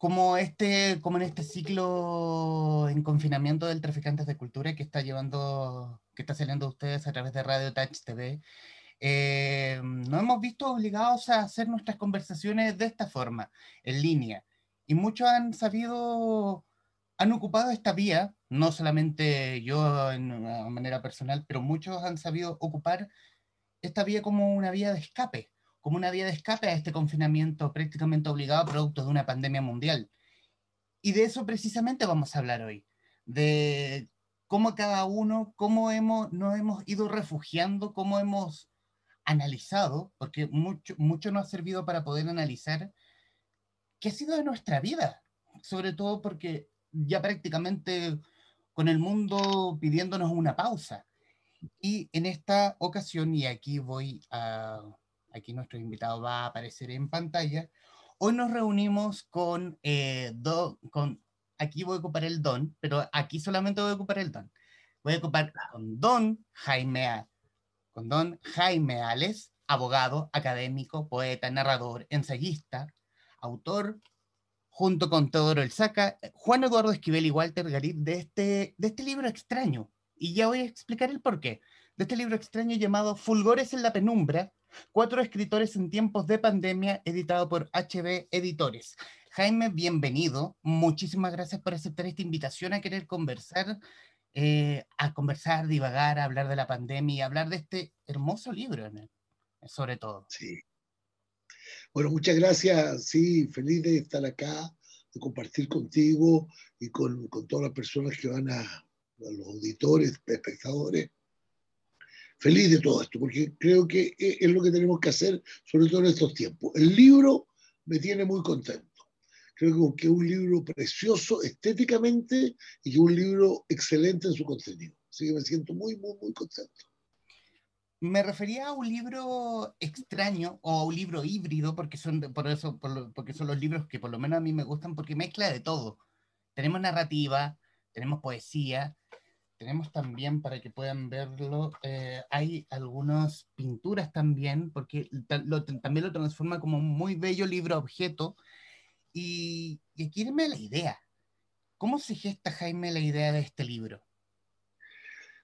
como, este, como en este ciclo en confinamiento del Traficantes de Cultura que está llevando, que está saliendo ustedes a través de Radio Touch TV, eh, nos hemos visto obligados a hacer nuestras conversaciones de esta forma, en línea. Y muchos han sabido, han ocupado esta vía, no solamente yo en una manera personal, pero muchos han sabido ocupar esta vía como una vía de escape, como una vía de escape a este confinamiento prácticamente obligado producto de una pandemia mundial. Y de eso precisamente vamos a hablar hoy, de cómo cada uno, cómo hemos, nos hemos ido refugiando, cómo hemos analizado, porque mucho, mucho nos ha servido para poder analizar qué ha sido de nuestra vida, sobre todo porque ya prácticamente con el mundo pidiéndonos una pausa. Y en esta ocasión, y aquí voy a, aquí nuestro invitado va a aparecer en pantalla, hoy nos reunimos con, eh, con aquí voy a ocupar el don, pero aquí solamente voy a ocupar el don. Voy a ocupar con don Jaime con don Jaime Ales, abogado, académico, poeta, narrador, ensayista, autor, junto con Teodoro Elzaca, Juan Eduardo Esquivel y Walter Garit, de este, de este libro extraño. Y ya voy a explicar el porqué. De este libro extraño llamado Fulgores en la penumbra, cuatro escritores en tiempos de pandemia, editado por HB Editores. Jaime, bienvenido. Muchísimas gracias por aceptar esta invitación a querer conversar eh, a conversar, divagar, a hablar de la pandemia y hablar de este hermoso libro, sobre todo. Sí. Bueno, muchas gracias. Sí, feliz de estar acá, de compartir contigo y con, con todas las personas que van a, a, los auditores, espectadores. Feliz de todo esto, porque creo que e, es lo que tenemos que hacer, sobre todo en estos tiempos. El libro me tiene muy contento creo que es un libro precioso estéticamente y que es un libro excelente en su contenido. Así que me siento muy, muy, muy contento. Me refería a un libro extraño o a un libro híbrido, porque son, por eso, porque son los libros que por lo menos a mí me gustan, porque mezcla de todo. Tenemos narrativa, tenemos poesía, tenemos también, para que puedan verlo, eh, hay algunas pinturas también, porque también lo transforma como un muy bello libro objeto y, y aquí la idea. ¿Cómo se gesta, Jaime, la idea de este libro?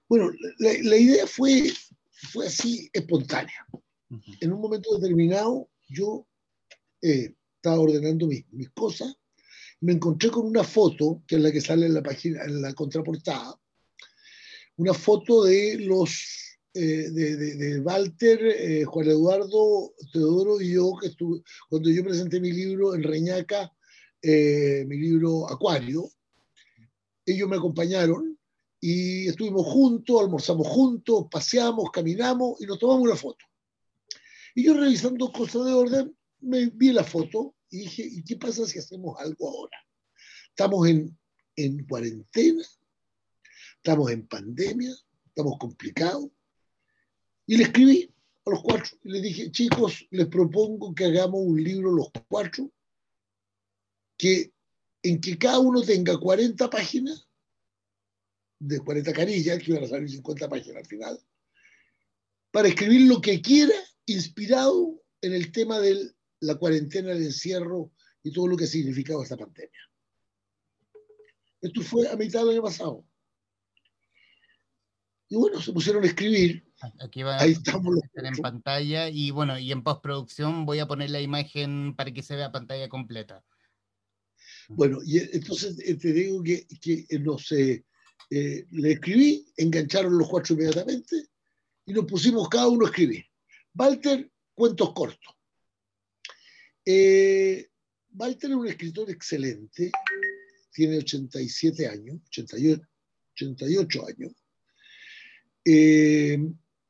Bueno, la, la idea fue, fue así espontánea. Uh -huh. En un momento determinado, yo eh, estaba ordenando mis, mis cosas, me encontré con una foto, que es la que sale en la página, en la contraportada, una foto de los eh, de, de, de, Walter, eh, Juan Eduardo, Teodoro y yo, que estuve, cuando yo presenté mi libro en Reñaca, eh, mi libro Acuario, ellos me acompañaron y estuvimos juntos, almorzamos juntos, paseamos, caminamos y nos tomamos una foto. Y yo revisando cosas de orden, me vi la foto y dije, ¿y qué pasa si hacemos algo ahora? Estamos en, en cuarentena, estamos en pandemia, estamos complicados, y le escribí a los cuatro y les dije, chicos, les propongo que hagamos un libro los cuatro, que, en que cada uno tenga 40 páginas, de 40 carillas, que iban a salir 50 páginas al final, para escribir lo que quiera, inspirado en el tema de la cuarentena, el encierro y todo lo que ha significado esta pandemia. Esto fue a mitad del año pasado. Y bueno, se pusieron a escribir Aquí va Ahí estamos a estar en pantalla y bueno, y en postproducción voy a poner la imagen para que se vea pantalla completa. Bueno, y entonces te digo que, que no sé, eh, le escribí, engancharon los cuatro inmediatamente y nos pusimos cada uno a escribir. Walter, cuentos cortos. Eh, Walter es un escritor excelente, tiene 87 años, 88, 88 años. Eh,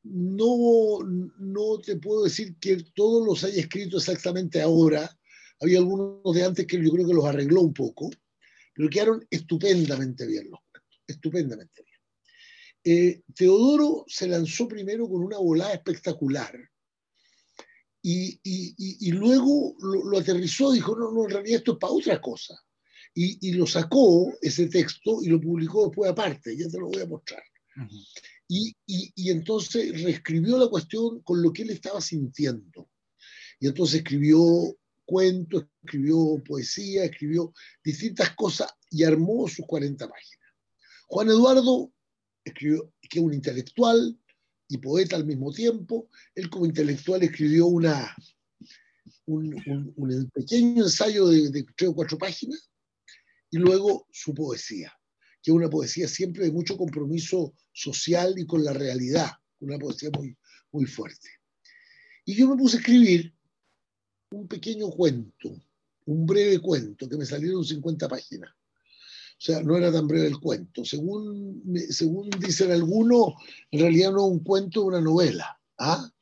no, no te puedo decir que todos los haya escrito exactamente ahora. Había algunos de antes que yo creo que los arregló un poco, pero quedaron estupendamente bien los cuentos, estupendamente bien. Eh, Teodoro se lanzó primero con una volada espectacular y, luego lo, lo, aterrizó, dijo, no, no, en realidad esto es para otra cosa. Y, lo sacó ese texto y lo publicó después aparte, ya te lo voy a mostrar. Y, entonces reescribió la cuestión con lo que él estaba sintiendo. Y entonces escribió cuentos, escribió poesía, escribió distintas cosas y armó sus 40 páginas. Juan Eduardo escribió, que es un intelectual y poeta al mismo tiempo, él como intelectual escribió un, pequeño ensayo de tres o cuatro páginas y luego su poesía, que es una poesía siempre de mucho compromiso social y con la realidad, una poesía muy, muy fuerte. Y yo me puse a escribir un pequeño cuento, un breve cuento, que me salieron 50 páginas. O sea, no era tan breve el cuento. Según, según dicen algunos, en realidad no es un cuento, es una novela, ¿ah?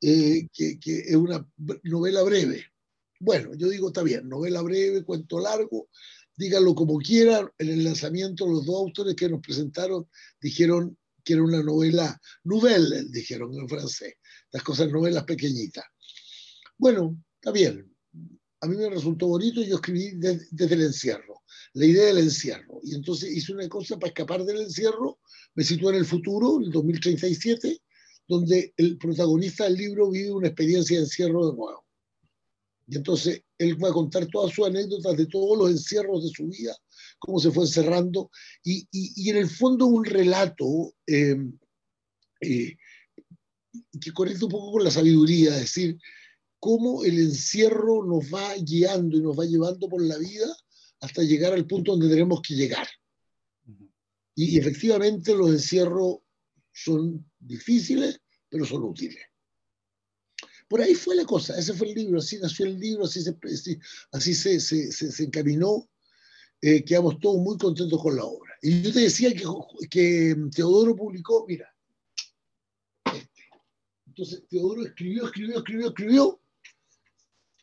Eh, que, que, es una novela breve. Bueno, yo digo, está bien, novela breve, cuento largo, díganlo como quieran. En el lanzamiento, los dos autores que nos presentaron dijeron que era una novela nouvelle, dijeron en francés, las cosas novelas pequeñitas. Bueno, está bien. A mí me resultó bonito y yo escribí desde el encierro, la idea del encierro. Y entonces hice una cosa para escapar del encierro, me situé en el futuro, el 2037, donde el protagonista del libro vive una experiencia de encierro de nuevo. Y entonces él va a contar todas sus anécdotas de todos los encierros de su vida, cómo se fue encerrando, y, y, en el fondo un relato eh, eh, que conecta un poco con la sabiduría, es decir, cómo el encierro nos va guiando y nos va llevando por la vida hasta llegar al punto donde tenemos que llegar. Y, efectivamente los encierros son difíciles, pero son útiles. Por ahí fue la cosa, ese fue el libro, así nació el libro, así se, así, se, se, se, encaminó, eh, quedamos todos muy contentos con la obra. Y yo te decía que, que Teodoro publicó, mira, este. entonces Teodoro escribió, escribió, escribió, escribió,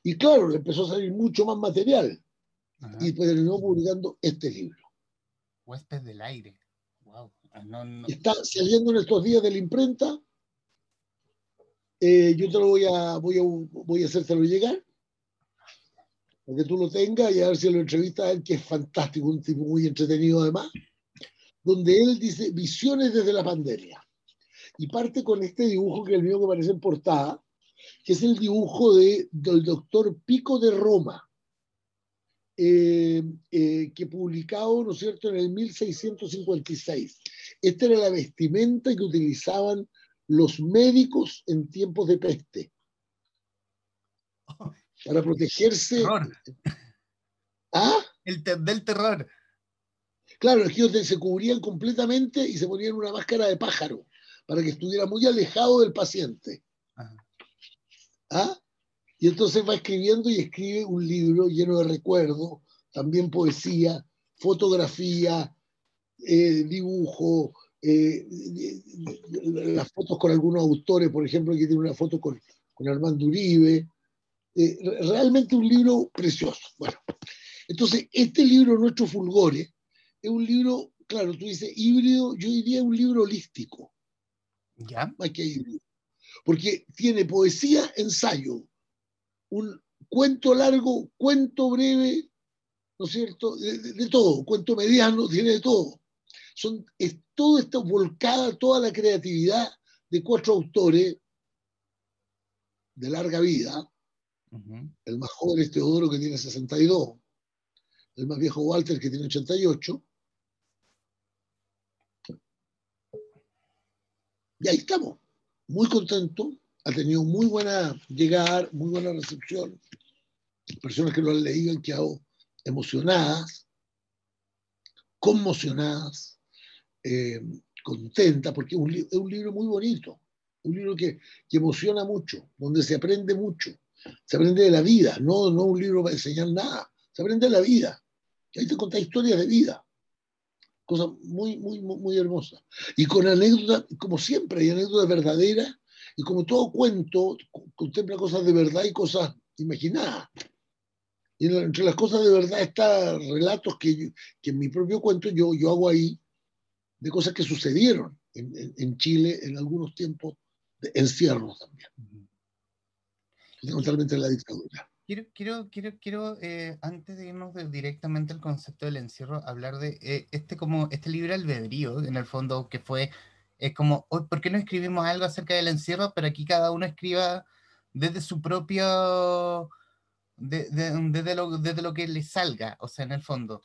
y claro, le empezó a salir mucho más material. Y después terminó publicando este libro. Huésped del aire. Wow. Ah, Está saliendo en estos días de la imprenta. Eh, yo te lo voy a, voy a, voy a hacértelo llegar. Para que tú lo tengas y a ver si lo entrevistas a él, que es fantástico, un tipo muy entretenido además. Donde él dice visiones desde la pandemia. Y parte con este dibujo que es el mío que aparece en portada, que es el dibujo de, del doctor Pico de Roma, eh, eh, que publicado, ¿no es cierto?, en el 1656. Esta era la vestimenta que utilizaban los médicos en tiempos de peste. Para protegerse. ¿Ah? El del terror. Claro, es que se cubrían completamente y se ponían una máscara de pájaro para que estuviera muy alejado del paciente. ¿Ah? Y entonces va escribiendo y escribe un libro lleno de recuerdos, también poesía, fotografía, eh, dibujo, eh, las fotos con algunos autores, por ejemplo, aquí tiene una foto con, con Armando Uribe. Eh, realmente un libro precioso. Bueno, entonces, este libro, Nuestro Fulgore, es un libro, claro, tú dices híbrido, yo diría un libro holístico. ¿Ya? Más que híbrido porque tiene poesía, ensayo, un cuento largo, cuento breve, ¿no es cierto? De, todo, cuento mediano, tiene de todo. Son, es todo esto volcada, toda la creatividad de cuatro autores de larga vida. El más joven es Teodoro, que tiene 62. El más viejo Walter, que tiene 88. Y ahí estamos muy contento, ha tenido muy buena llegada, muy buena recepción. Personas que lo han leído han quedado emocionadas, conmocionadas, eh, contentas, porque es un, libro muy bonito, un libro que, emociona mucho, donde se aprende mucho, se aprende de la vida, no, no un libro para enseñar nada, se aprende de la vida. Ahí te cuenta historias de vida cosa muy, muy, muy, hermosa. Y con anécdotas, como siempre, hay anécdotas verdaderas, y como todo cuento, contempla cosas de verdad y cosas imaginadas. Y entre las cosas de verdad están relatos que, que en mi propio cuento yo, yo hago ahí de cosas que sucedieron en, en, Chile en algunos tiempos de encierro también. Totalmente en la dictadura. Quiero, quiero, quiero, quiero eh, antes de irnos directamente al concepto del encierro, hablar de eh, este como este libre albedrío, en el fondo, que fue, es como, ¿por qué no escribimos algo acerca del encierro? Pero aquí cada uno escriba desde su propio, desde, lo, desde lo que le salga, o sea, en el fondo.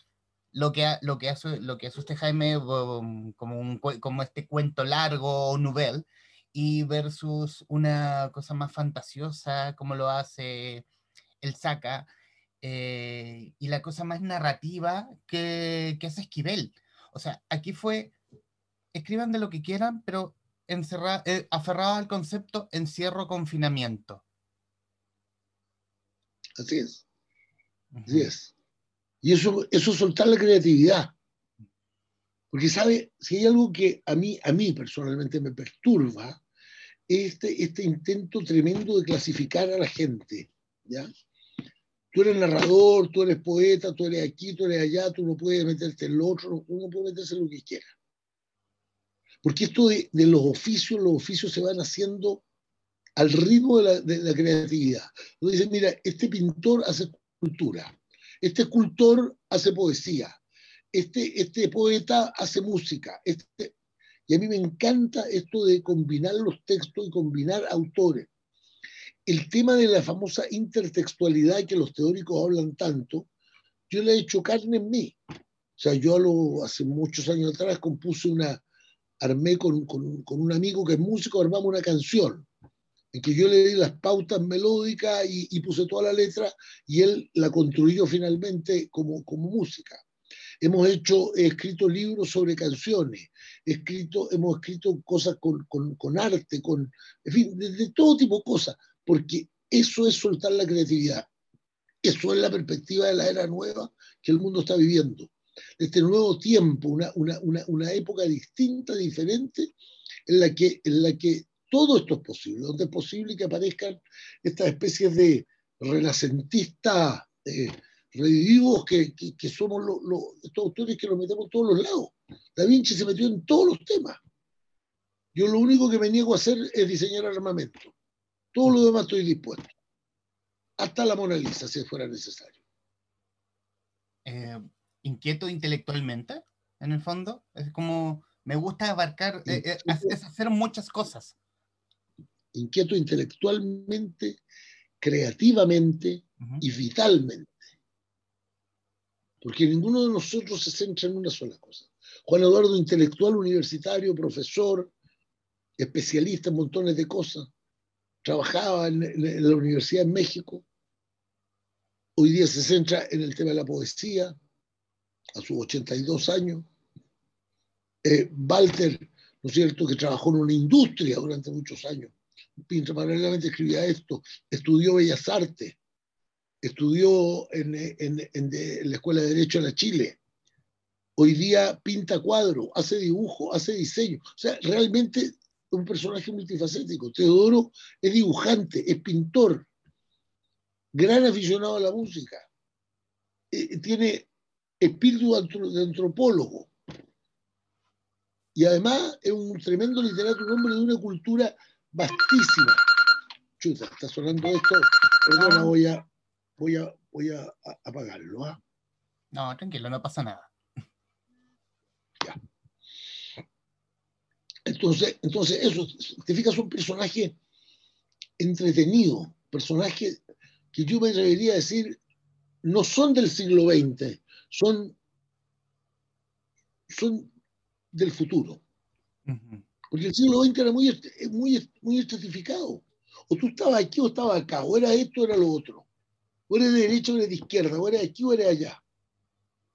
Lo que, lo que, hace, lo que hace usted, Jaime, um, como, un, como este cuento largo o novel, y versus una cosa más fantasiosa, como lo hace el Saca, eh, y la cosa más narrativa que, que hace Esquivel. O sea, aquí fue, escriban de lo que quieran, pero encerra, eh, aferrado al concepto encierro-confinamiento. Así es. Así es. Y eso, es soltar la creatividad. Porque, ¿sabe? Si hay algo que a mí, a mí personalmente me perturba, es este, este intento tremendo de clasificar a la gente. ¿ya? Tú eres narrador, tú eres poeta, tú eres aquí, tú eres allá, tú no puedes meterte en lo otro, uno puede meterse en lo que quiera. Porque esto de, los oficios, los oficios se van haciendo al ritmo de la, creatividad. Uno mira, este pintor hace cultura, este escultor hace poesía, este, este poeta hace música. Este... Y a mí me encanta esto de combinar los textos y combinar autores. El tema de la famosa intertextualidad que los teóricos hablan tanto, yo le he hecho carne en mí. O sea, yo lo, hace muchos años atrás compuse una, armé con, con, con un amigo que es músico, armamos una canción en que yo le di las pautas melódicas y, puse toda la letra y él la construyó finalmente como, como música. Hemos hecho, he escrito libros sobre canciones, he escrito, hemos escrito cosas con, con, con arte, con, en fin, de, todo tipo de cosas, porque eso es soltar la creatividad. Eso es la perspectiva de la era nueva que el mundo está viviendo. Este nuevo tiempo, una, una, una, una época distinta, diferente, en la que, en la que todo esto es posible, donde es posible que aparezcan estas especies de renacentistas eh, que, que, somos estos autores que los metemos en todos los lados. Da Vinci se metió en todos los temas. Yo lo único que me niego a hacer es diseñar armamento. Todo lo demás estoy dispuesto. Hasta la Mona Lisa, si fuera necesario. Eh, inquieto intelectualmente, en el fondo. Es como, me gusta abarcar, eh, es hacer muchas cosas inquieto intelectualmente, creativamente y vitalmente. Porque ninguno de nosotros se centra en una sola cosa. Juan Eduardo, intelectual universitario, profesor, especialista en montones de cosas, trabajaba en, la Universidad de México, hoy día se centra en el tema de la poesía, a sus 82 años. Eh, Walter, ¿no es cierto?, que trabajó en una industria durante muchos años, Pinto paralelamente escribía esto, estudió Bellas Artes, estudió en, la Escuela de Derecho de la Chile, hoy día pinta cuadro, hace dibujo, hace diseño, o sea, realmente un personaje multifacético. Teodoro es dibujante, es pintor, gran aficionado a la música, eh, tiene espíritu de antropólogo. Y además es un tremendo literato, un hombre de una cultura vastísima. Chuta, está sonando esto. Perdona, voy a, voy a, voy a, apagarlo. ¿ah? No, tranquilo, no pasa nada. Ya. Entonces, entonces eso, te fijas, un personaje entretenido, personaje que yo me atrevería a decir, no son del siglo XX, son, son del futuro. Porque el siglo XX era muy, muy, muy estratificado. O tú estabas aquí o estabas acá, o era esto o era lo otro. O eres de derecha o eres de izquierda, o eres aquí o eres allá.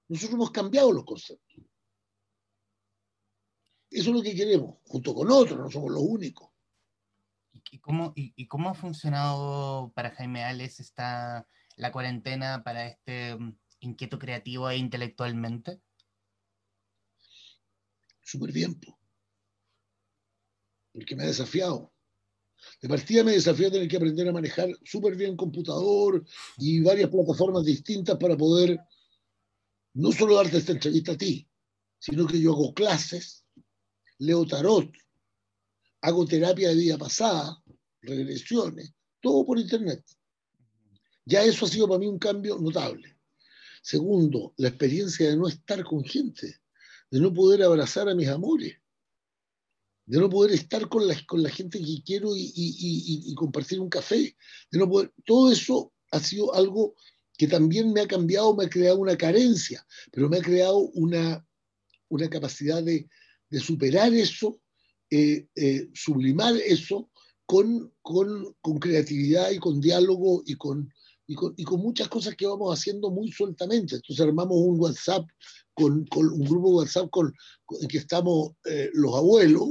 Nosotros hemos cambiado los conceptos. Eso es lo que queremos, junto con otros, no somos los únicos. ¿Y cómo, y, cómo ha funcionado para Jaime Ales esta, la cuarentena para este mm, inquieto creativo e intelectualmente? Súper bien porque me ha desafiado. De partida me desafió tener que aprender a manejar súper bien computador y varias plataformas distintas para poder no solo darte esta entrevista a ti, sino que yo hago clases, leo tarot, hago terapia de vida pasada, regresiones, todo por internet. Ya eso ha sido para mí un cambio notable. Segundo, la experiencia de no estar con gente, de no poder abrazar a mis amores, de no poder estar con la, con la gente que quiero y, compartir un café, de no poder, todo eso ha sido algo que también me ha cambiado, me ha creado una carencia, pero me ha creado una, una capacidad de, de superar eso, eh, eh, sublimar eso con, con, con, creatividad y con diálogo y con, y con, y con, muchas cosas que vamos haciendo muy sueltamente. Entonces armamos un WhatsApp, con un grupo de WhatsApp con, en que estamos eh, los abuelos,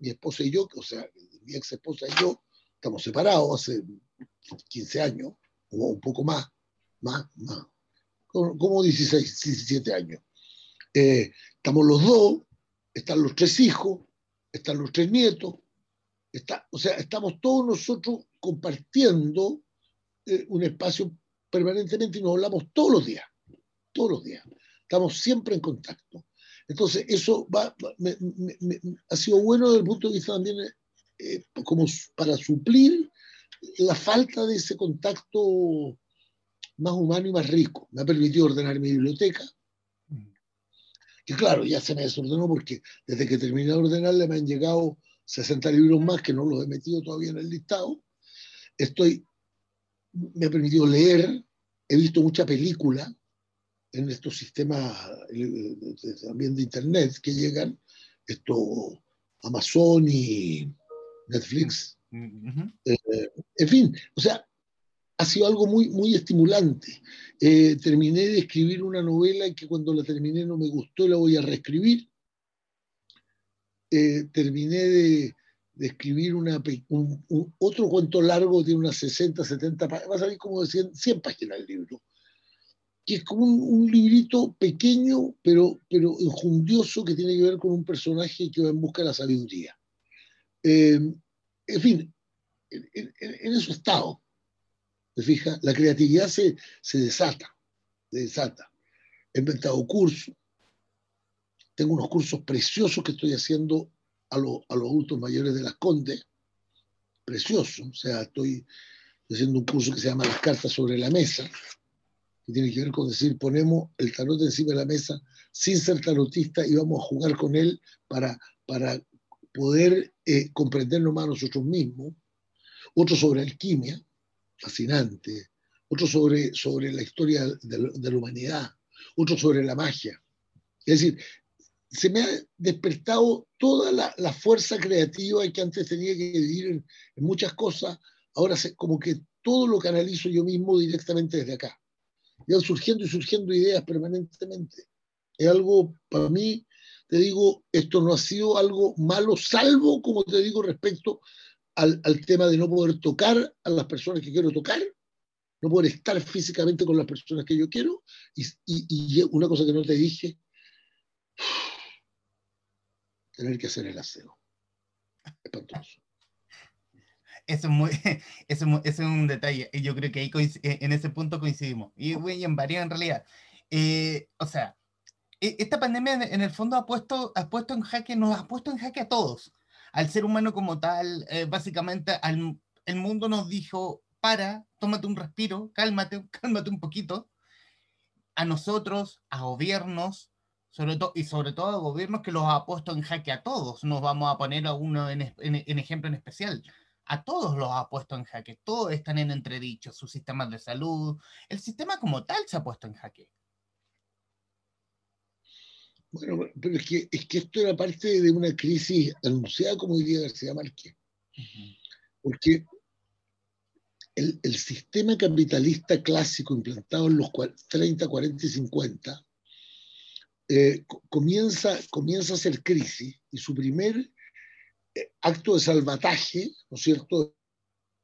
mi esposa y yo, o sea, mi ex esposa y yo, estamos separados hace 15 años, o un poco más, más, más, como 16, 17 años. Eh, estamos los dos, están los tres hijos, están los tres nietos, está, o sea, estamos todos nosotros compartiendo eh, un espacio permanentemente y nos hablamos todos los días, todos los días. Estamos siempre en contacto. Entonces, eso va, ha sido bueno desde el punto de vista también eh, como para suplir la falta de ese contacto más humano y más rico. Me ha permitido ordenar mi biblioteca, que claro, ya se me desordenó porque desde que terminé de ordenarla me han llegado 60 libros más que no los he metido todavía en el listado. Estoy, me ha permitido leer, he visto mucha película en estos sistemas eh, también de internet que llegan, esto Amazon y Netflix. Eh, en fin, o sea, ha sido algo muy, muy estimulante. Eh, terminé de escribir una novela que cuando la terminé no me gustó, la voy a reescribir. Eh, terminé de, de, escribir una, un, un, otro cuento largo, tiene unas 60, 70 páginas, va a salir como de 100, 100 páginas el libro, que es como un, un, librito pequeño, pero, pero enjundioso, que tiene que ver con un personaje que va en busca de la sabiduría. Eh, en fin, en, en, en eso estado. ¿Te fijas? La creatividad se, se desata, se desata. He inventado cursos. Tengo unos cursos preciosos que estoy haciendo a, lo, a los adultos mayores de las Condes. Precioso. O sea, estoy haciendo un curso que se llama Las cartas sobre la mesa, tiene que ver con decir, ponemos el tarot encima de la mesa sin ser tarotista y vamos a jugar con él para, para poder eh, comprendernos más nosotros mismos. Otro sobre alquimia, fascinante, otro sobre, sobre la historia de, de, la humanidad, otro sobre la magia. Es decir, se me ha despertado toda la, la fuerza creativa que antes tenía que vivir en, en muchas cosas, ahora se, como que todo lo canalizo yo mismo directamente desde acá. Van surgiendo y surgiendo ideas permanentemente. Es algo, para mí, te digo, esto no ha sido algo malo, salvo, como te digo, respecto al, al, tema de no poder tocar a las personas que quiero tocar, no poder estar físicamente con las personas que yo quiero. Y, y, y una cosa que no te dije, tener que hacer el aseo. Espantoso. Eso es, muy, eso, es un detalle. Y yo creo que ahí en ese punto coincidimos. Y, y en varias en realidad. Eh, o sea, esta pandemia en el fondo ha puesto, ha puesto en jaque, nos ha puesto en jaque a todos al ser humano como tal, eh, básicamente al, el mundo nos dijo, para, tómate un respiro, cálmate, cálmate un poquito. A nosotros, a gobiernos, sobre todo, y sobre todo a gobiernos que los ha puesto en jaque a todos. Nos vamos a poner a uno en, en, en ejemplo en especial. A todos los ha puesto en jaque, todos están en entredicho, sus sistemas de salud, el sistema como tal se ha puesto en jaque. Bueno, pero es que, es que esto era parte de una crisis anunciada, como diría García Márquez. Uh -huh. Porque el, el, sistema capitalista clásico implantado en los 30, 40 y 50 eh, comienza, comienza a hacer crisis y su primer acto de salvataje, ¿no es cierto?,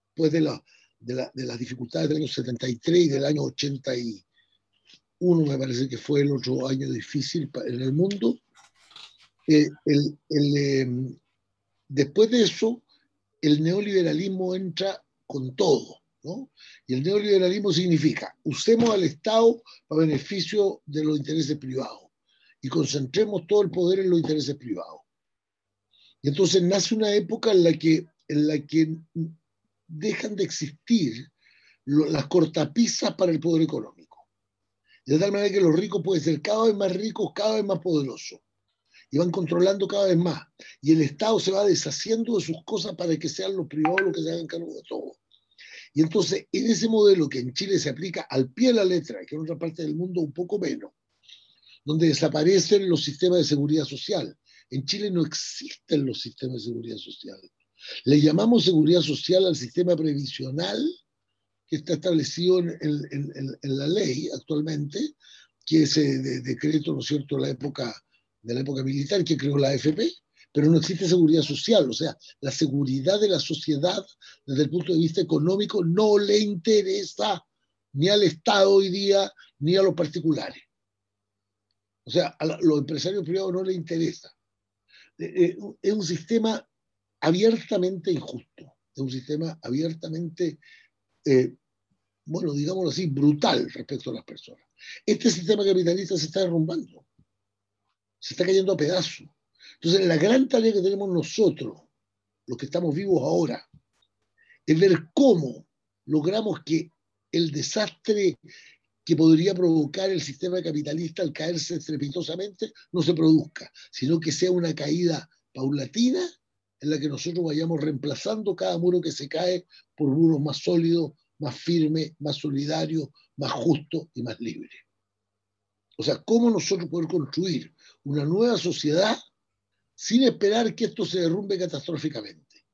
después de, la, de, la, de las dificultades del año 73 y del año 80 y, uno me parece que fue el otro año difícil en el mundo. Eh, eh, después de eso, el neoliberalismo entra con todo. ¿no? Y el neoliberalismo significa, usemos al Estado para beneficio de los intereses privados y concentremos todo el poder en los intereses privados. Y entonces nace una época en la que, en la que dejan de existir lo, las cortapisas para el poder económico de tal manera que los ricos pueden ser cada vez más ricos, cada vez más poderosos. Y van controlando cada vez más. Y el Estado se va deshaciendo de sus cosas para que sean los privados los que se hagan cargo de todo. Y entonces, en ese modelo que en Chile se aplica al pie de la letra, que en otra parte del mundo un poco menos, donde desaparecen los sistemas de seguridad social. En Chile no existen los sistemas de seguridad social. Le llamamos seguridad social al sistema previsional que está establecido en, la ley actualmente, que es de, decreto, ¿no es cierto?, la época, de la época militar que creó la AFP, pero no existe seguridad social, o sea, la seguridad de la sociedad desde el punto de vista económico no le interesa ni al Estado hoy día ni a los particulares. O sea, a los empresarios privados no les interesa. Eh, eh, es un sistema abiertamente injusto, es un sistema abiertamente, eh, bueno, digámoslo así, brutal respecto a las personas. Este sistema capitalista se está derrumbando, se está cayendo a pedazos. Entonces, la gran tarea que tenemos nosotros, los que estamos vivos ahora, es ver cómo logramos que el desastre que podría provocar el sistema capitalista al caerse estrepitosamente no se produzca, sino que sea una caída paulatina en la que nosotros vayamos reemplazando cada muro que se cae por muros más sólidos, más firmes, más solidarios, más justos y más libres. O sea, cómo nosotros poder construir una nueva sociedad sin esperar que esto se derrumbe catastróficamente,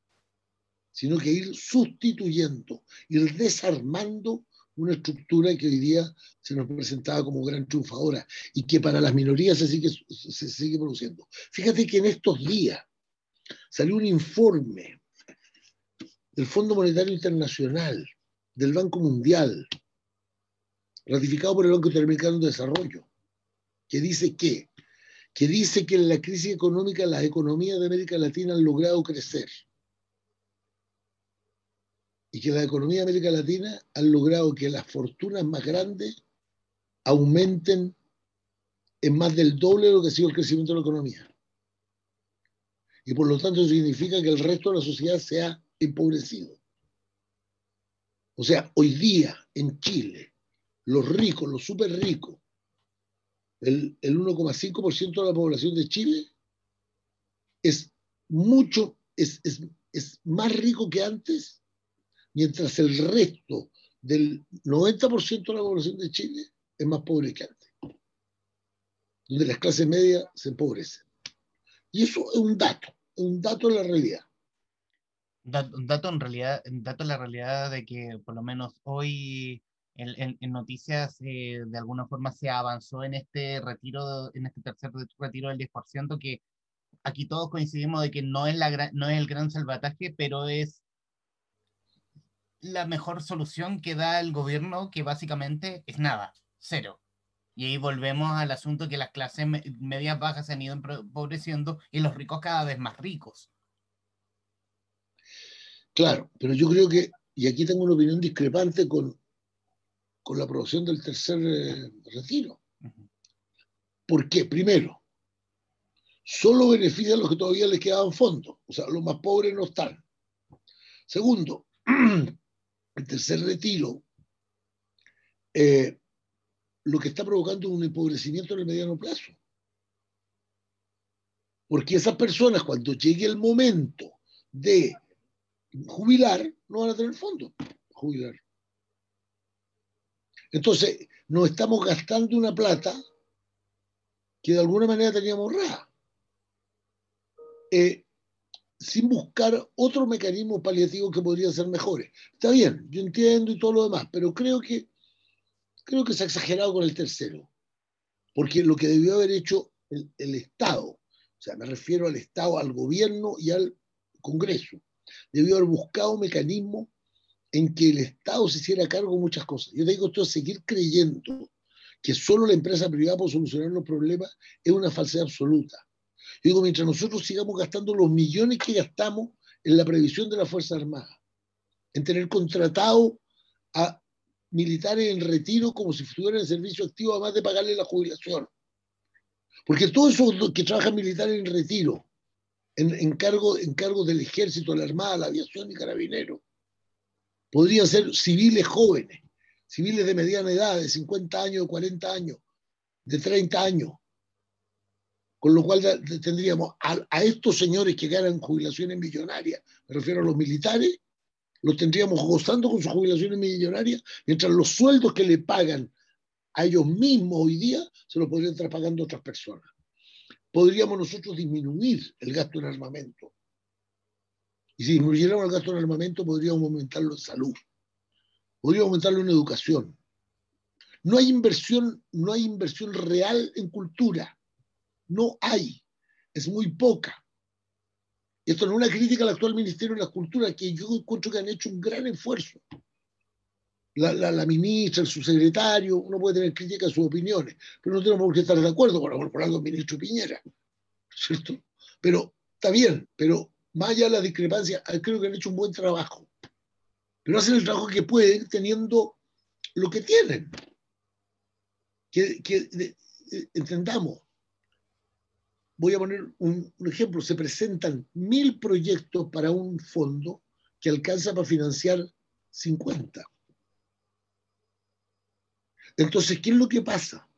sino que ir sustituyendo, ir desarmando una estructura que hoy día se nos presentaba como gran triunfadora y que para las minorías se sigue, se sigue produciendo. Fíjate que en estos días salió un informe del Fondo Monetario Internacional, del Banco Mundial, ratificado por el Banco Interamericano de Desarrollo, que dice que que dice que en la crisis económica las economías de América Latina han logrado crecer. Y que las economías de América Latina han logrado que las fortunas más grandes aumenten en más del doble de lo que ha sido el crecimiento de la economía. Y por lo tanto significa que el resto de la sociedad se ha empobrecido. O sea, hoy día en Chile, los ricos, los súper ricos, el, 1,5% de la población de Chile es mucho, es, más rico que antes, mientras el resto del 90% de la población de Chile es más pobre que antes, donde las clases medias se empobrecen. Y eso es un dato, un dato de la realidad. Un dato en realidad, dato en la realidad de que por lo menos hoy en, noticias eh, de alguna forma se avanzó en este retiro, en este tercer retiro del 10%, que aquí todos coincidimos de que no es, la no es el gran salvataje, pero es la mejor solución que da el gobierno, que básicamente es nada, cero. Y ahí volvemos al asunto que las clases medias bajas se han ido empobreciendo y los ricos cada vez más ricos. Claro, pero yo creo que, y aquí tengo una opinión discrepante con, con la aprobación del tercer eh, retiro. ¿Por qué? Primero, solo beneficia a los que todavía les quedaban fondos, o sea, los más pobres no están. Segundo, el tercer retiro eh, lo que está provocando es un empobrecimiento en el mediano plazo. Porque esas personas, cuando llegue el momento de jubilar, no van a tener fondos jubilar. Entonces, nos estamos gastando una plata que de alguna manera teníamos ahorrada, eh, sin buscar otro mecanismo paliativo que podría ser mejores. Está bien, yo entiendo y todo lo demás, pero creo que, creo que se ha exagerado con el tercero, porque lo que debió haber hecho el, Estado, o sea, me refiero al Estado, al gobierno y al Congreso, debió haber buscado un mecanismo en que el Estado se hiciera cargo de muchas cosas. Yo te digo esto, seguir creyendo que solo la empresa privada puede solucionar los problemas es una falsedad absoluta. Yo digo, mientras nosotros sigamos gastando los millones que gastamos en la previsión de la Fuerza Armada, en tener contratado a militares en retiro como si estuvieran en servicio activo, además de pagarle la jubilación. Porque todos esos que trabajan militares en retiro, en, en, cargo, en cargo del ejército, la armada, la aviación y carabineros, podrían ser civiles jóvenes, civiles de mediana edad, de 50 años, de 40 años, de 30 años. Con lo cual tendríamos a, estos señores que ganan jubilaciones millonarias, me refiero a los militares, los tendríamos gozando con sus jubilaciones millonarias, mientras los sueldos que le pagan a ellos mismos hoy día se los podrían estar pagando otras personas. Podríamos nosotros disminuir el gasto en armamento. Y si disminuyéramos el gasto en armamento, podríamos aumentarlo en salud. Podríamos aumentarlo en educación. No hay inversión, no hay inversión real en cultura. No hay. Es muy poca. Esto no es una crítica al actual Ministerio de la Cultura, que yo encuentro que han hecho un gran esfuerzo. La, la, ministra, el subsecretario, uno puede tener críticas a sus opiniones, pero no tenemos qué estar de acuerdo con, algo el ministro Piñera, ¿cierto? Pero está bien, pero más allá la discrepancia, creo que han hecho un buen trabajo. Pero hacen el trabajo que pueden teniendo lo que tienen. Que, que entendamos, voy a poner un, ejemplo, se presentan mil proyectos para un fondo que alcanza para financiar 50. Entonces, ¿qué es lo que pasa?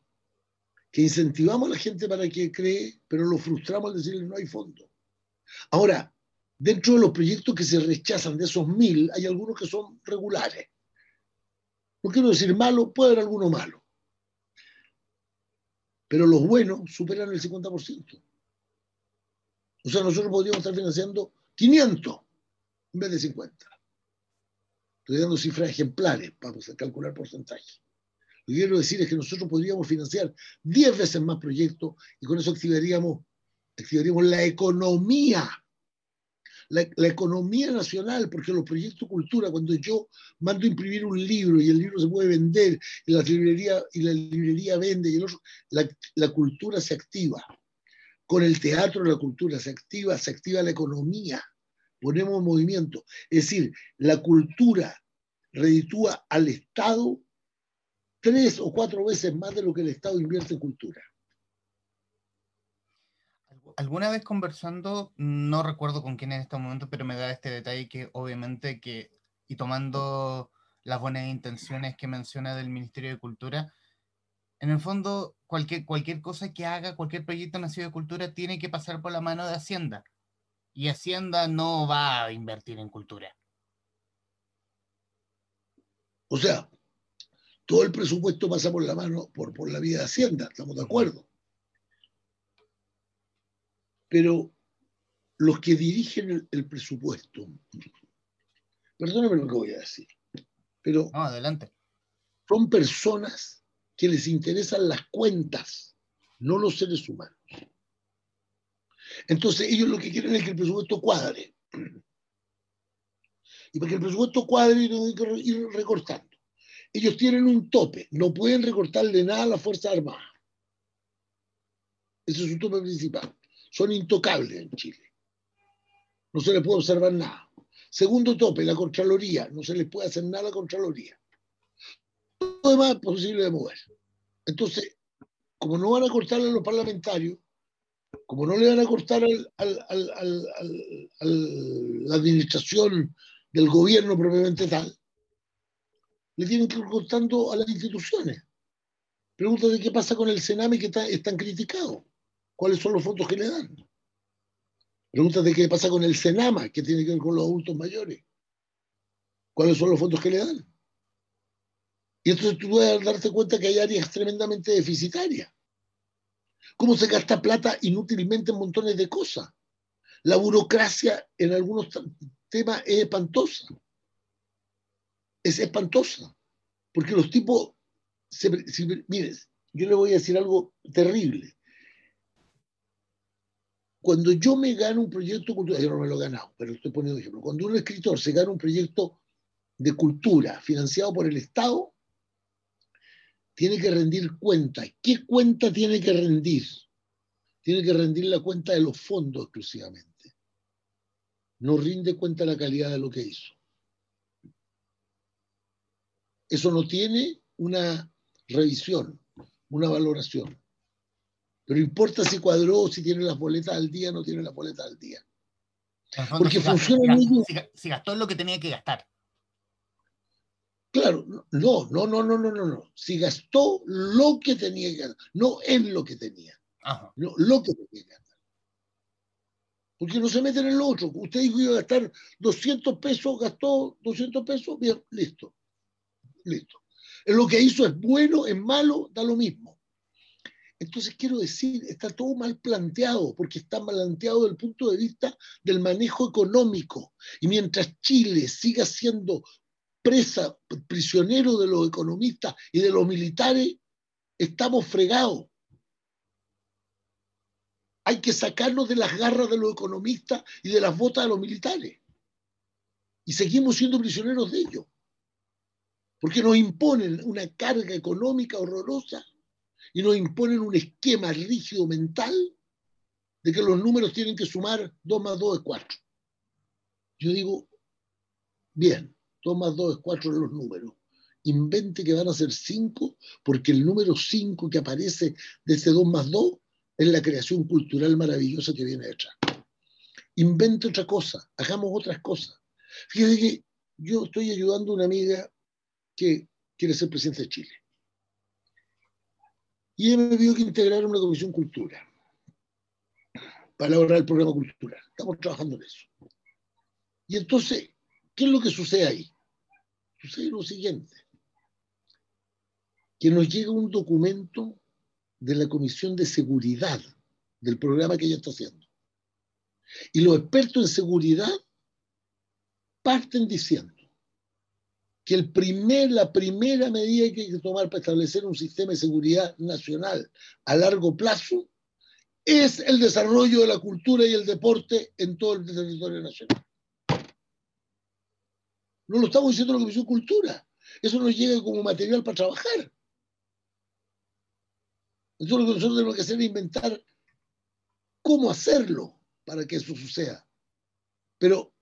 Que incentivamos a la gente para que cree, pero lo frustramos al decirle no hay fondo. Ahora, dentro de los proyectos que se rechazan de esos mil, hay algunos que son regulares. No quiero decir malo, puede haber alguno malo. Pero los buenos superan el 50%. O sea, nosotros podríamos estar financiando 500 en vez de 50. Estoy dando cifras ejemplares para calcular porcentaje. Lo que quiero decir es que nosotros podríamos financiar 10 veces más proyectos y con eso activaríamos, activaríamos la economía, la, la, economía nacional, porque los proyectos cultura, cuando yo mando a imprimir un libro y el libro se puede vender y la librería, y la librería vende y el otro, la, la cultura se activa con el teatro, la cultura se activa, se activa la economía, ponemos movimiento. Es decir, la cultura reditúa al Estado tres o cuatro veces más de lo que el Estado invierte en cultura. Alguna vez conversando, no recuerdo con quién en este momento, pero me da este detalle que obviamente que, y tomando las buenas intenciones que menciona del Ministerio de Cultura, en el fondo, cualquier, cualquier cosa que haga, cualquier proyecto nacido de cultura tiene que pasar por la mano de Hacienda. Y Hacienda no va a invertir en cultura. O sea, todo el presupuesto pasa por la mano, por, por la vía de Hacienda, estamos de acuerdo. Pero los que dirigen el, el presupuesto, perdóname lo que voy a decir, pero no, adelante. son personas que les interesan las cuentas, no los seres humanos. Entonces ellos lo que quieren es que el presupuesto cuadre. Y para que el presupuesto cuadre, tienen que ir recortando. Ellos tienen un tope, no pueden recortarle nada a la Fuerza Armada. Ese es su tope principal. Son intocables en Chile. No se les puede observar nada. Segundo tope, la Contraloría. No se les puede hacer nada a la Contraloría lo demás es posible de mover. Entonces, como no van a cortarle a los parlamentarios, como no le van a cortar a la administración del gobierno propiamente tal, le tienen que ir cortando a las instituciones. Pregúntate qué pasa con el Sename que está, es criticado. ¿Cuáles son los fondos que le dan? Pregúntate qué pasa con el Senama, que tiene que ver con los adultos mayores. ¿Cuáles son los fondos que le dan? Y entonces tú puedes darte cuenta que hay áreas tremendamente deficitarias. ¿Cómo se gasta plata inútilmente en montones de cosas? La burocracia en algunos temas es espantosa. Es espantosa. Porque los tipos, se, yo le voy a decir algo terrible. Cuando yo me gano un proyecto cultural, yo no me lo he ganado, pero estoy poniendo ejemplo. Cuando un escritor se gana un proyecto de cultura financiado por el Estado, tiene que rendir cuenta. ¿Qué cuenta tiene que rendir? Tiene que rendir la cuenta de los fondos exclusivamente. No rinde cuenta la calidad de lo que hizo. Eso no tiene una revisión, una valoración. Pero importa si cuadró, si tiene las boletas al día, no tiene las boletas al día. Porque funciona muy bien. Si gastó lo que tenía que gastar. Claro, no, no, no, no, no, no, no. Si gastó lo que tenía que gastar, no en lo que tenía. No, lo que tenía que gastar. Porque no se meten en lo otro. Usted dijo que iba a gastar 200 pesos, gastó 200 pesos, bien, listo. Listo. Lo que hizo es bueno, es malo, da lo mismo. Entonces quiero decir, está todo mal planteado, porque está mal planteado desde el punto de vista del manejo económico. Y mientras Chile siga siendo presa, prisionero de los economistas y de los militares, estamos fregados. Hay que sacarnos de las garras de los economistas y de las botas de los militares. Y seguimos siendo prisioneros de ellos. Porque nos imponen una carga económica horrorosa y nos imponen un esquema rígido mental de que los números tienen que sumar 2 más 2 es 4. Yo digo, bien, 2 más 2 es 4 en los números. Invente que van a ser 5 porque el número 5 que aparece de ese 2 más 2 es la creación cultural maravillosa que viene detrás. Invente otra cosa, hagamos otras cosas. Fíjate que yo estoy ayudando a una amiga que quiere ser presidente de Chile. Y ella me pidió que integrara una comisión cultura para elaborar el programa cultural. Estamos trabajando en eso. Y entonces, ¿qué es lo que sucede ahí? Sucede lo siguiente, que nos llega un documento de la Comisión de Seguridad del programa que ella está haciendo. Y los expertos en seguridad parten diciendo que el primer, la primera medida que hay que tomar para establecer un sistema de seguridad nacional a largo plazo es el desarrollo de la cultura y el deporte en todo el territorio nacional. No lo estamos diciendo la Comisión Cultura. Eso nos llega como material para trabajar. Entonces lo que nosotros tenemos que hacer es inventar cómo hacerlo para que eso suceda. Pero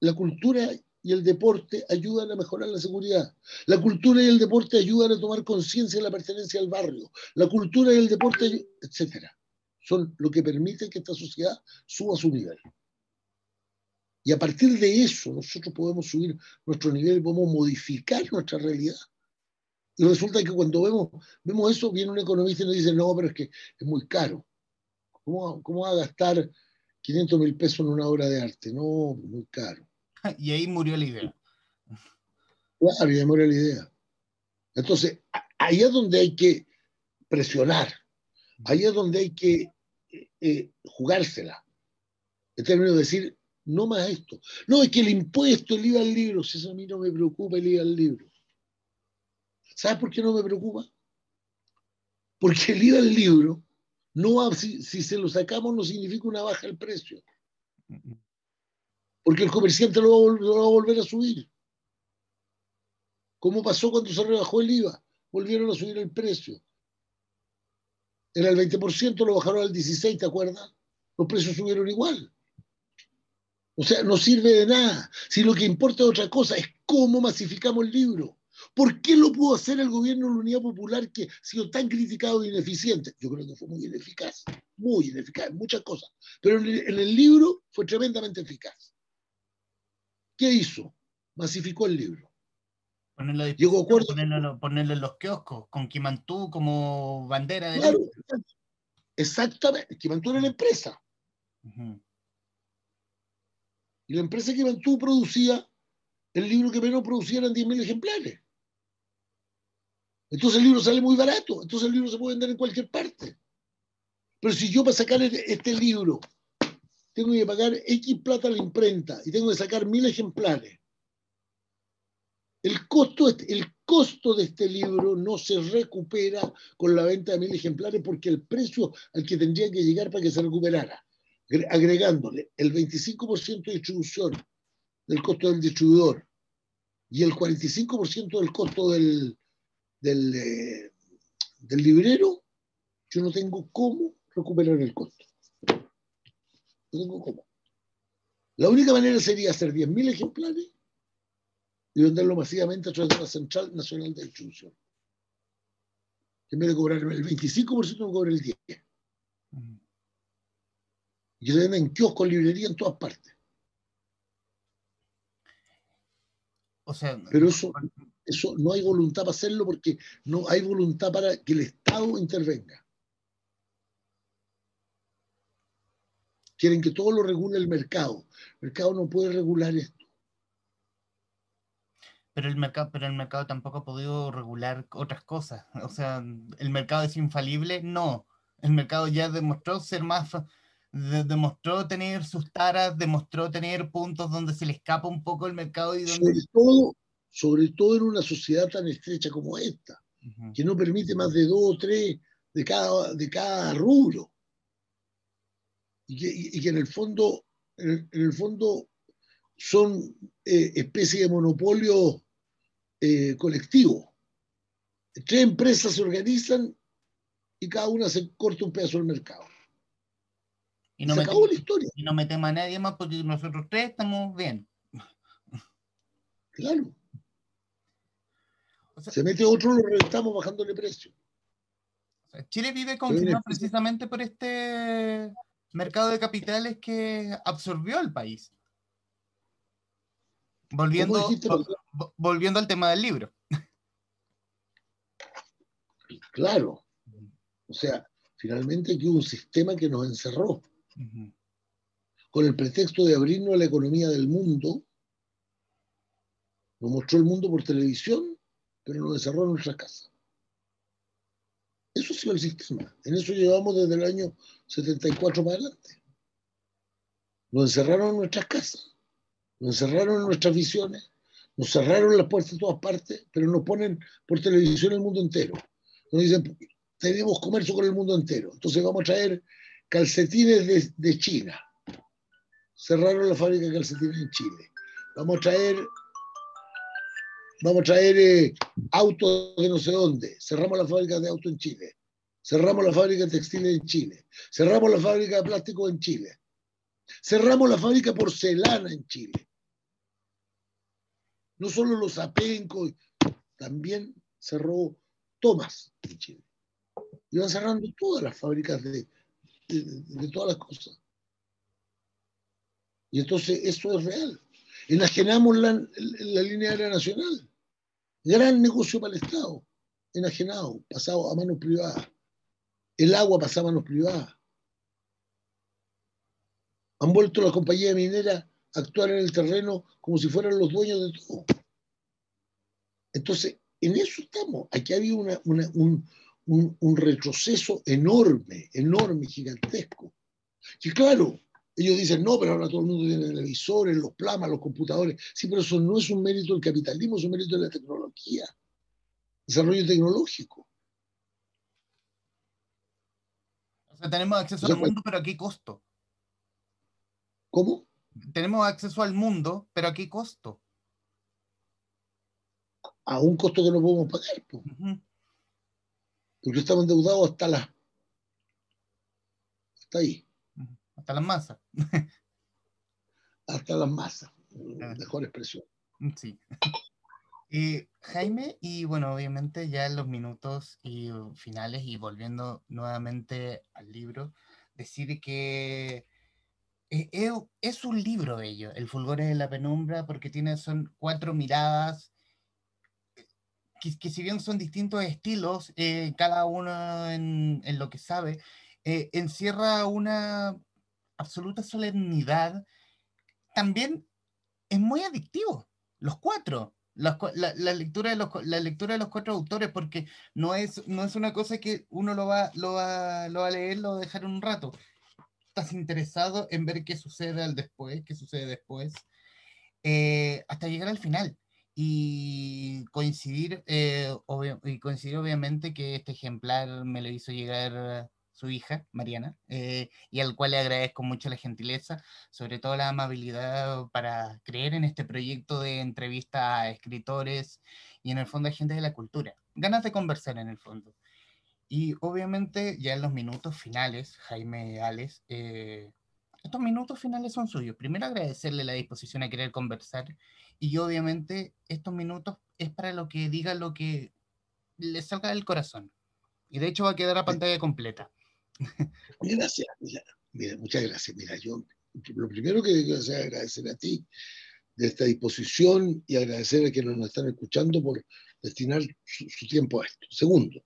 la cultura y el deporte ayudan a mejorar la seguridad. La cultura y el deporte ayudan a tomar conciencia de la pertenencia al barrio. La cultura y el deporte, etcétera, son lo que permite que esta sociedad suba su nivel. Y a partir de eso nosotros podemos subir nuestro nivel y podemos modificar nuestra realidad. Y resulta que cuando vemos, vemos eso, viene un economista y nos dice, no, pero es que es muy caro. ¿Cómo, cómo va a gastar 500 mil pesos en una obra de arte? No, muy caro. y ahí murió la idea. Claro, y ahí murió la idea. Entonces, ahí es donde hay que presionar, ahí es donde hay que eh, eh, jugársela. En términos de decir, no más esto. No, es que el impuesto, el IVA al libro, si eso a mí no me preocupa el IVA al libro. ¿Sabes por qué no me preocupa? Porque el IVA al libro, no, si, si se lo sacamos, no significa una baja el precio porque el comerciante lo va, a volver a subir. ¿Cómo pasó cuando se rebajó el IVA? Volvieron a subir el precio. Era el 20%, lo bajaron al 16%, ¿te acuerdas? Los precios subieron igual. O sea, no sirve de nada. Si lo que importa es otra cosa, es cómo masificamos el libro. ¿Por qué lo pudo hacer el gobierno de la Unidad Popular que ha sido tan criticado e ineficiente? Yo creo que fue muy ineficaz, muy ineficaz en muchas cosas. Pero en el libro fue tremendamente eficaz. ¿Qué hizo? Masificó el libro. Ponerlo, Llegó acuerdo. Ponerlo, en los kioscos, con Kimantú como bandera de claro, Exactamente. Kimantú era la empresa. Y la empresa Kimantú producía, el libro que menos producía eran 10.000 ejemplares. Entonces el libro sale muy barato, entonces el libro se puede vender en cualquier parte. Pero si yo para sacar este libro tengo que pagar X plata a la imprenta y tengo que sacar mil ejemplares. El costo, el costo de este libro no se recupera con la venta de mil ejemplares porque el precio al que tendría que llegar para que se recuperara, agregándole el 25% de distribución del costo del distribuidor y el 45% del costo del, eh, del librero, yo no tengo cómo recuperar el costo. No tengo cómo. La única manera sería hacer 10.000 ejemplares y venderlo masivamente a través de la Central Nacional de Distribución. En vez de cobrarme el 25%, me cobra el 10%. Y se venden en kioscos, librería en todas partes. O sea, Pero eso, eso no hay voluntad para hacerlo porque no hay voluntad para que el Estado intervenga. Quieren que todo lo regule el mercado. El mercado no puede regular esto. Pero el mercado, pero el mercado tampoco ha podido regular otras cosas. O sea, el mercado es infalible, no. El mercado ya demostró ser más, demostró tener sus taras, demostró tener puntos donde se le escapa un poco el mercado y donde... Sobre todo, sobre todo en una sociedad tan estrecha como esta, que no permite más de dos o tres de cada, de cada rubro. Y que, en el fondo, en el, fondo son eh, especies de monopolio eh, colectivo. Tres empresas se organizan y cada una se corta un pedazo del mercado. Y no, se acabó la historia. y no metemos a nadie más porque nosotros tres estamos bien. Claro. se mete otro, lo reventamos bajándole precio. Chile vive confinado precisamente por este mercado de capitales que absorbió al país. Volviendo, volviendo al tema del libro. Claro. O sea, finalmente aquí hubo un sistema que nos encerró. Con el pretexto de abrirnos a la economía del mundo, nos mostró el mundo por televisión, pero nos encerró en nuestra casa. Eso ha sido el sistema. En eso llevamos desde el año 74 para adelante. Nos encerraron en nuestras casas, nos encerraron en nuestras visiones, nos cerraron las puertas de todas partes, pero nos ponen por televisión el mundo entero. Nos dicen, tenemos comercio con el mundo entero. Entonces vamos a traer calcetines de, China. Cerraron la fábrica de calcetines en Chile. Vamos a traer vamos a traer eh, autos de no sé dónde. Cerramos la fábrica de autos en Chile. Cerramos la fábrica de textiles en Chile. Cerramos la fábrica de plástico en Chile. Cerramos la fábrica de porcelana en Chile. No solo los apencos, también cerró Thomas en Chile. Iban cerrando todas las fábricas de, de, todas las cosas. Y entonces eso es real. Enajenamos la, la línea aérea nacional. Gran negocio para el Estado, enajenado, pasado a manos privadas. El agua pasaba a manos privadas. Han vuelto las compañías mineras a actuar en el terreno como si fueran los dueños de todo. Entonces, en eso estamos. Aquí había una, un, un, retroceso enorme, enorme, gigantesco. Y claro, ellos dicen, no, pero ahora todo el mundo tiene televisores, los plamas, los computadores. Sí, pero eso no es un mérito del capitalismo, es un mérito de la tecnología, desarrollo tecnológico. O sea, tenemos acceso al mundo, pero ¿a qué costo? ¿Cómo? Tenemos acceso al mundo, pero ¿a qué costo? A un costo que no podemos pagar. Porque estamos endeudados hasta la... Hasta ahí. Hasta las masas. Hasta las masas, mejor expresión. Sí. Jaime, y bueno, obviamente ya en los minutos y finales y volviendo nuevamente al libro, decir que e, e, es un libro bello, El Fulgores de la Penumbra, porque tiene, son cuatro miradas, que, si bien son distintos estilos, eh, cada uno en, en, lo que sabe, eh, encierra una absoluta solemnidad, también es muy adictivo, los cuatro. La, lectura de los, la lectura de los cuatro autores, porque no es, no es una cosa que uno lo va, lo, va, lo va a leer, lo va a dejar un rato. Estás interesado en ver qué sucede al después, qué sucede después, eh, hasta llegar al final. Y coincidir, eh, y coincidir obviamente que este ejemplar me lo hizo llegar su hija, Mariana, eh, y al cual le agradezco mucho la gentileza, sobre todo la amabilidad para creer en este proyecto de entrevista a escritores y en el fondo a gente de la cultura. Ganas de conversar en el fondo. Y obviamente ya en los minutos finales, Jaime Alex, eh, estos minutos finales son suyos. Primero agradecerle la disposición a querer conversar y obviamente estos minutos es para lo que diga lo que le salga del corazón. Y de hecho va a quedar a pantalla completa. Gracias, mira, muchas gracias. Mira, yo lo primero que quiero hacer es agradecer a ti de esta disposición y agradecer a quienes nos están escuchando por destinar su, tiempo a esto. Segundo,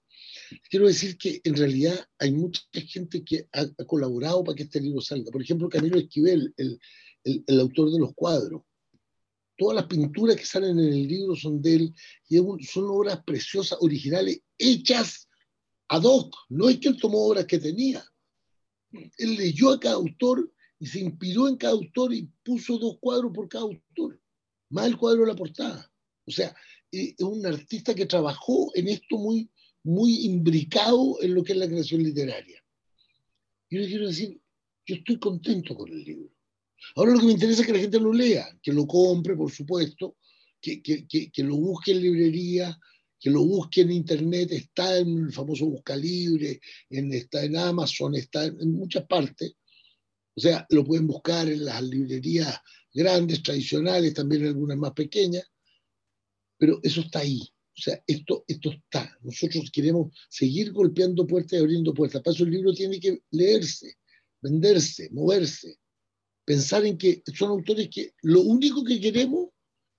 quiero decir que en realidad hay mucha gente que ha, colaborado para que este libro salga. Por ejemplo, Camilo Esquivel, el, el, autor de los cuadros. Todas las pinturas que salen en el libro son de él y son obras preciosas, originales, hechas ad hoc. No es que él tomó obras que tenía. Él leyó a cada autor y se inspiró en cada autor y puso dos cuadros por cada autor, más el cuadro de la portada. O sea, es un artista que trabajó en esto muy, muy imbricado en lo que es la creación literaria. Yo le quiero decir, yo estoy contento con el libro. Ahora lo que me interesa es que la gente lo lea, que lo compre, por supuesto, que, que, que, lo busque en librería, que lo busque en internet, está en el famoso Busca Libre, en, está en Amazon, está en muchas partes. O sea, lo pueden buscar en las librerías grandes, tradicionales, también en algunas más pequeñas, pero eso está ahí. O sea, esto, esto está. Nosotros queremos seguir golpeando puertas y abriendo puertas. Para eso el libro tiene que leerse, venderse, moverse. Pensar en que son autores que lo único que queremos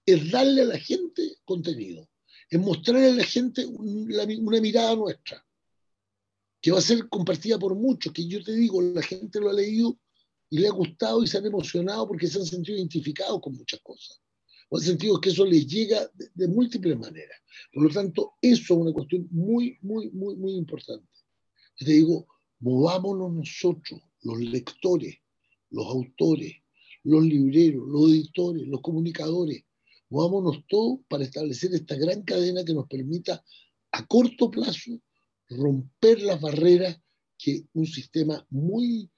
es darle a la gente contenido, es mostrarle a la gente una, mirada nuestra, que va a ser compartida por muchos, que yo te digo, la gente lo ha leído y le ha gustado y se han emocionado porque se han sentido identificados con muchas cosas. O han sentido que eso les llega de, múltiples maneras. Por lo tanto, eso es una cuestión muy, muy, muy, muy importante. Te digo, movámonos nosotros, los lectores, los autores, los libreros, los editores, los comunicadores, movámonos todos para establecer esta gran cadena que nos permita a corto plazo romper las barreras que un sistema muy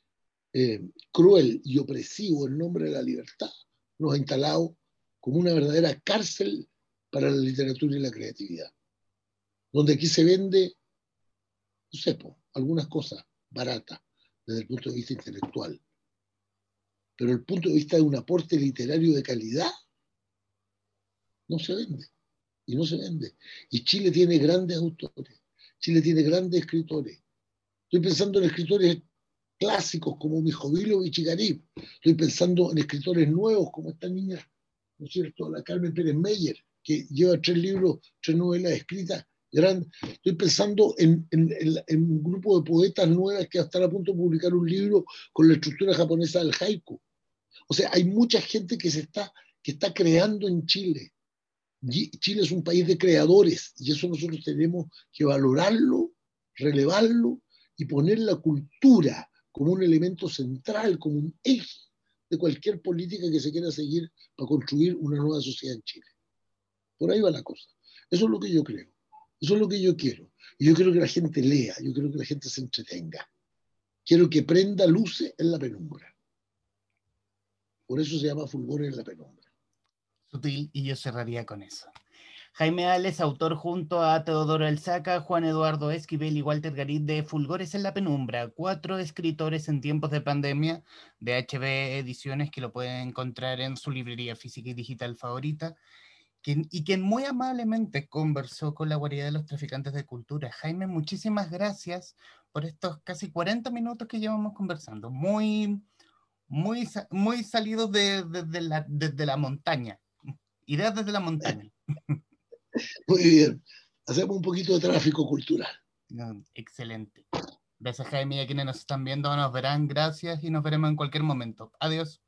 eh, cruel y opresivo en nombre de la libertad nos ha instalado como una verdadera cárcel para la literatura y la creatividad, donde aquí se vende, no sé, algunas cosas baratas desde el punto de vista intelectual, pero el punto de vista de un aporte literario de calidad no se vende, y no se vende. Y Chile tiene grandes autores, Chile tiene grandes escritores. Estoy pensando en escritores clásicos como Mijovilo y Chigarib. Estoy pensando en escritores nuevos como esta niña, ¿no es cierto? La Carmen Pérez Meyer, que lleva tres libros, tres novelas escritas. Estoy pensando en, un grupo de poetas nuevas que están a punto de publicar un libro con la estructura japonesa del haiku. O sea, hay mucha gente que se está, que está creando en Chile. Chile es un país de creadores y eso nosotros tenemos que valorarlo, relevarlo y poner la cultura como un elemento central, como un eje de cualquier política que se quiera seguir para construir una nueva sociedad en Chile. Por ahí va la cosa. Eso es lo que yo creo. Eso es lo que yo quiero. Y yo quiero que la gente lea, yo quiero que la gente se entretenga. Quiero que prenda luces en la penumbra. Por eso se llama fulgor en la penumbra. Sutil, y yo cerraría con eso. Jaime Ales, autor junto a Teodoro Elzaca, Juan Eduardo Esquivel y Walter Garit de Fulgores en la Penumbra, cuatro escritores en tiempos de pandemia de HB Ediciones que lo pueden encontrar en su librería física y digital favorita, y quien muy amablemente conversó con la guarida de los traficantes de cultura. Jaime, muchísimas gracias por estos casi 40 minutos que llevamos conversando, muy, muy, muy salidos de, la, desde la montaña, ideas desde la montaña. Muy bien. Hacemos un poquito de tráfico cultural. excelente. Gracias, Jaime, y a quienes nos están viendo nos verán. Gracias y nos veremos en cualquier momento. Adiós.